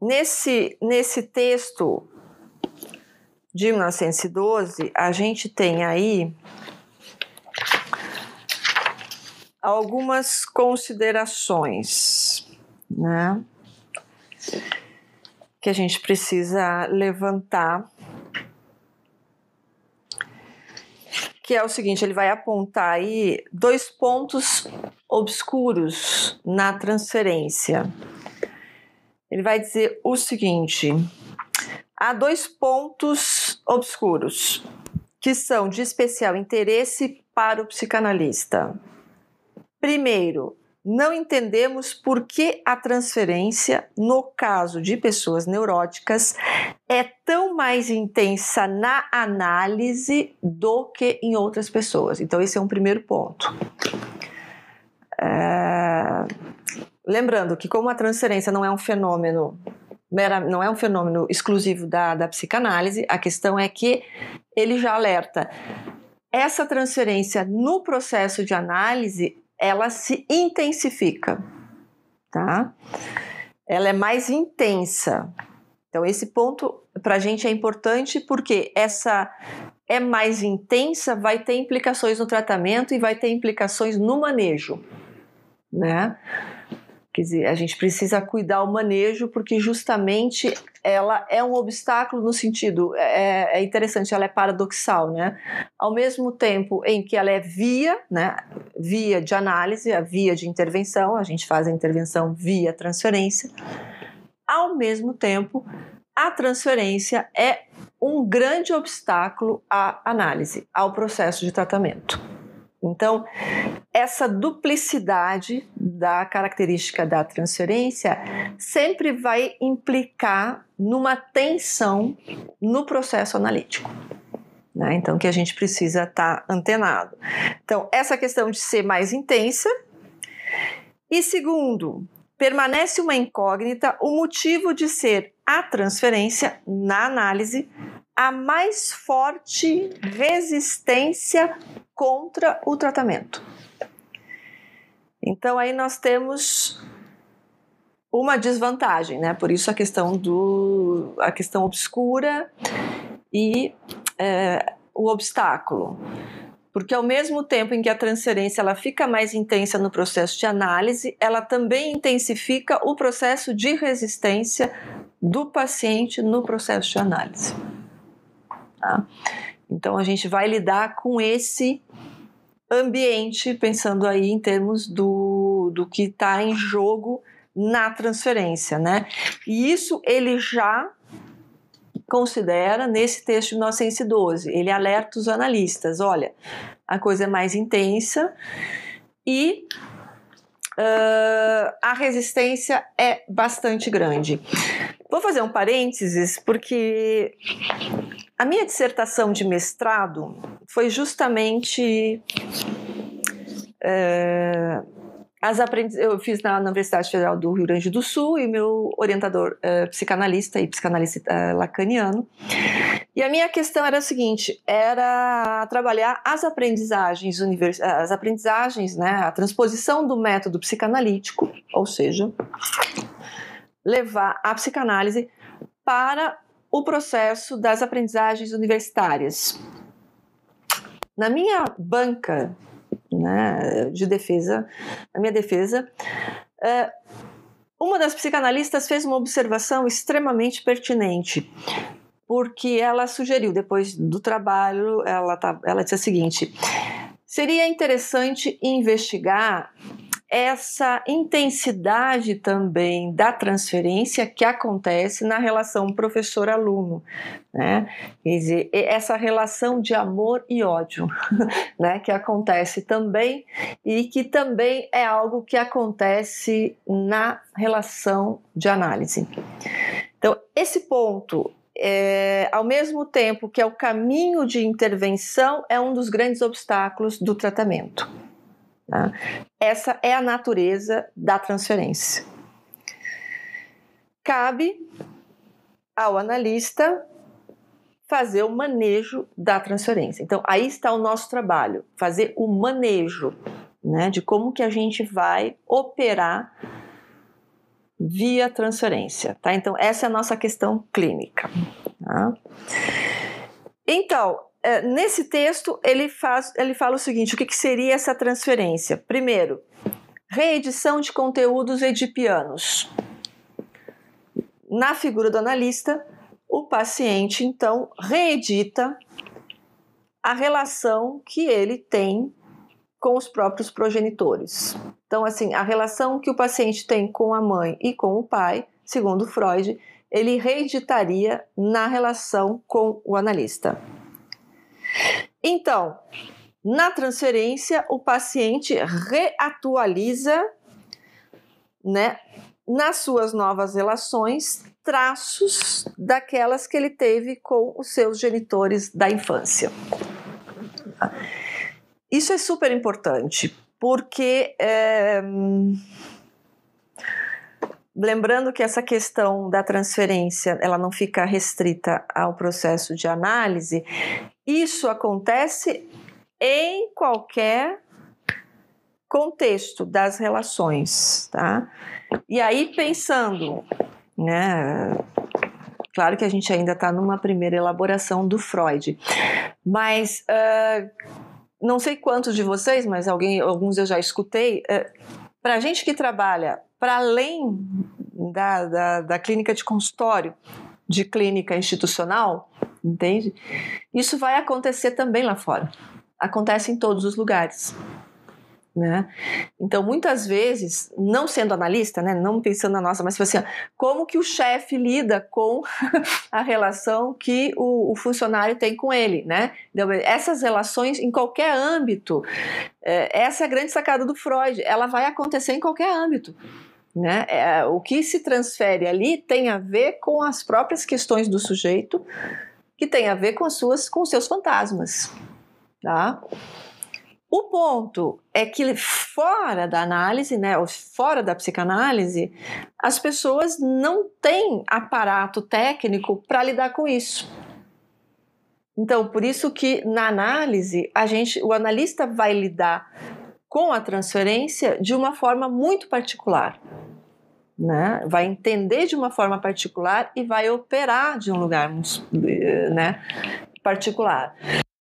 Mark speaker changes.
Speaker 1: nesse, nesse texto de 1912, a gente tem aí algumas considerações, né? Que a gente precisa levantar. Que é o seguinte: ele vai apontar aí dois pontos obscuros na transferência. Ele vai dizer o seguinte: há dois pontos obscuros que são de especial interesse para o psicanalista. Primeiro, não entendemos por que a transferência, no caso de pessoas neuróticas, é tão mais intensa na análise do que em outras pessoas. Então, esse é um primeiro ponto. É... Lembrando que, como a transferência não é um fenômeno não é um fenômeno exclusivo da, da psicanálise, a questão é que ele já alerta. Essa transferência no processo de análise ela se intensifica, tá? Ela é mais intensa. Então, esse ponto para a gente é importante porque essa é mais intensa, vai ter implicações no tratamento e vai ter implicações no manejo, né? A gente precisa cuidar o manejo porque justamente ela é um obstáculo no sentido, é, é, interessante, ela é paradoxal, né? Ao mesmo tempo em que ela é via, né? Via de análise, a via de intervenção, a gente faz a intervenção via transferência. Ao mesmo tempo, a transferência é um grande obstáculo à análise, ao processo de tratamento. Então, essa duplicidade da característica da transferência sempre vai implicar numa tensão no processo analítico. Né? Então, que a gente precisa estar tá antenado. Então, essa questão de ser mais intensa. E segundo, permanece uma incógnita o motivo de ser a transferência, na análise, a mais forte resistência contra o tratamento. Então aí nós temos uma desvantagem, né? Por isso a questão do a questão obscura e é, o obstáculo. Porque ao mesmo tempo em que a transferência ela fica mais intensa no processo de análise, ela também intensifica o processo de resistência do paciente no processo de análise. Tá? Então a gente vai lidar com esse ambiente, pensando aí em termos do, do que está em jogo na transferência, né? E isso ele já considera nesse texto de 1912. Ele alerta os analistas: olha, a coisa é mais intensa e uh, a resistência é bastante grande. Vou fazer um parênteses porque a minha dissertação de mestrado foi justamente. É, as aprendiz... Eu fiz na, Universidade Federal do Rio Grande do Sul e meu orientador é, psicanalista e psicanalista é, lacaniano. E a minha questão era a seguinte: era trabalhar as aprendizagens, univers... as aprendizagens, né, a transposição do método psicanalítico, ou seja, levar a psicanálise para o processo das aprendizagens universitárias. Na minha banca né, de defesa, na minha defesa, é, uma das psicanalistas fez uma observação extremamente pertinente, porque ela sugeriu, depois do trabalho, ela, tá, ela disse o seguinte: seria interessante investigar essa intensidade também da transferência que acontece na relação professor-aluno, né? Quer dizer, essa relação de amor e ódio, né? Que acontece também e que também é algo que acontece na relação de análise. Então, esse ponto é, ao mesmo tempo que é o caminho de intervenção, é um dos grandes obstáculos do tratamento. Tá? Essa é a natureza da transferência. Cabe ao analista fazer o manejo da transferência. Então, aí está o nosso trabalho, fazer o manejo, né, de como que a gente vai operar via transferência, tá? Então, essa é a nossa questão clínica. Tá? Então, nesse texto, ele, faz, ele fala o seguinte: o que, que seria essa transferência? Primeiro, reedição de conteúdos edipianos. Na figura do analista, o paciente então reedita a relação que ele tem com os próprios progenitores. Então, assim, a relação que o paciente tem com a mãe e com o pai, segundo Freud, ele reeditaria na relação com o analista. Então, na transferência, o paciente reatualiza, né, nas suas novas relações, traços daquelas que ele teve com os seus genitores da infância. Isso é super importante, porque é, lembrando que essa questão da transferência ela não fica restrita ao processo de análise, isso acontece em qualquer contexto das relações, tá? E aí pensando, né? Claro que a gente ainda está numa primeira elaboração do Freud, mas uh, não sei quantos de vocês, mas alguém, alguns eu já escutei. Uh, para a gente que trabalha para além da, da, da clínica de consultório, de clínica institucional, entende? Isso vai acontecer também lá fora. Acontece em todos os lugares. Né? Então, muitas vezes, não sendo analista, né, não pensando na nossa, mas tipo assim, como que o chefe lida com a relação que o, o, funcionário tem com ele, né? Então, essas relações em qualquer âmbito, é, essa é a grande sacada do Freud, ela vai acontecer em qualquer âmbito. Né? É, o que se transfere ali tem a ver com as próprias questões do sujeito, que tem a ver com as suas, com seus fantasmas, tá? O ponto é que fora da análise, né, ou fora da psicanálise, as pessoas não têm aparato técnico para lidar com isso. Então, por isso que na análise, a gente, o analista vai lidar com a transferência de uma forma muito particular. Né? Vai entender de uma forma particular e vai operar de um lugar né, particular.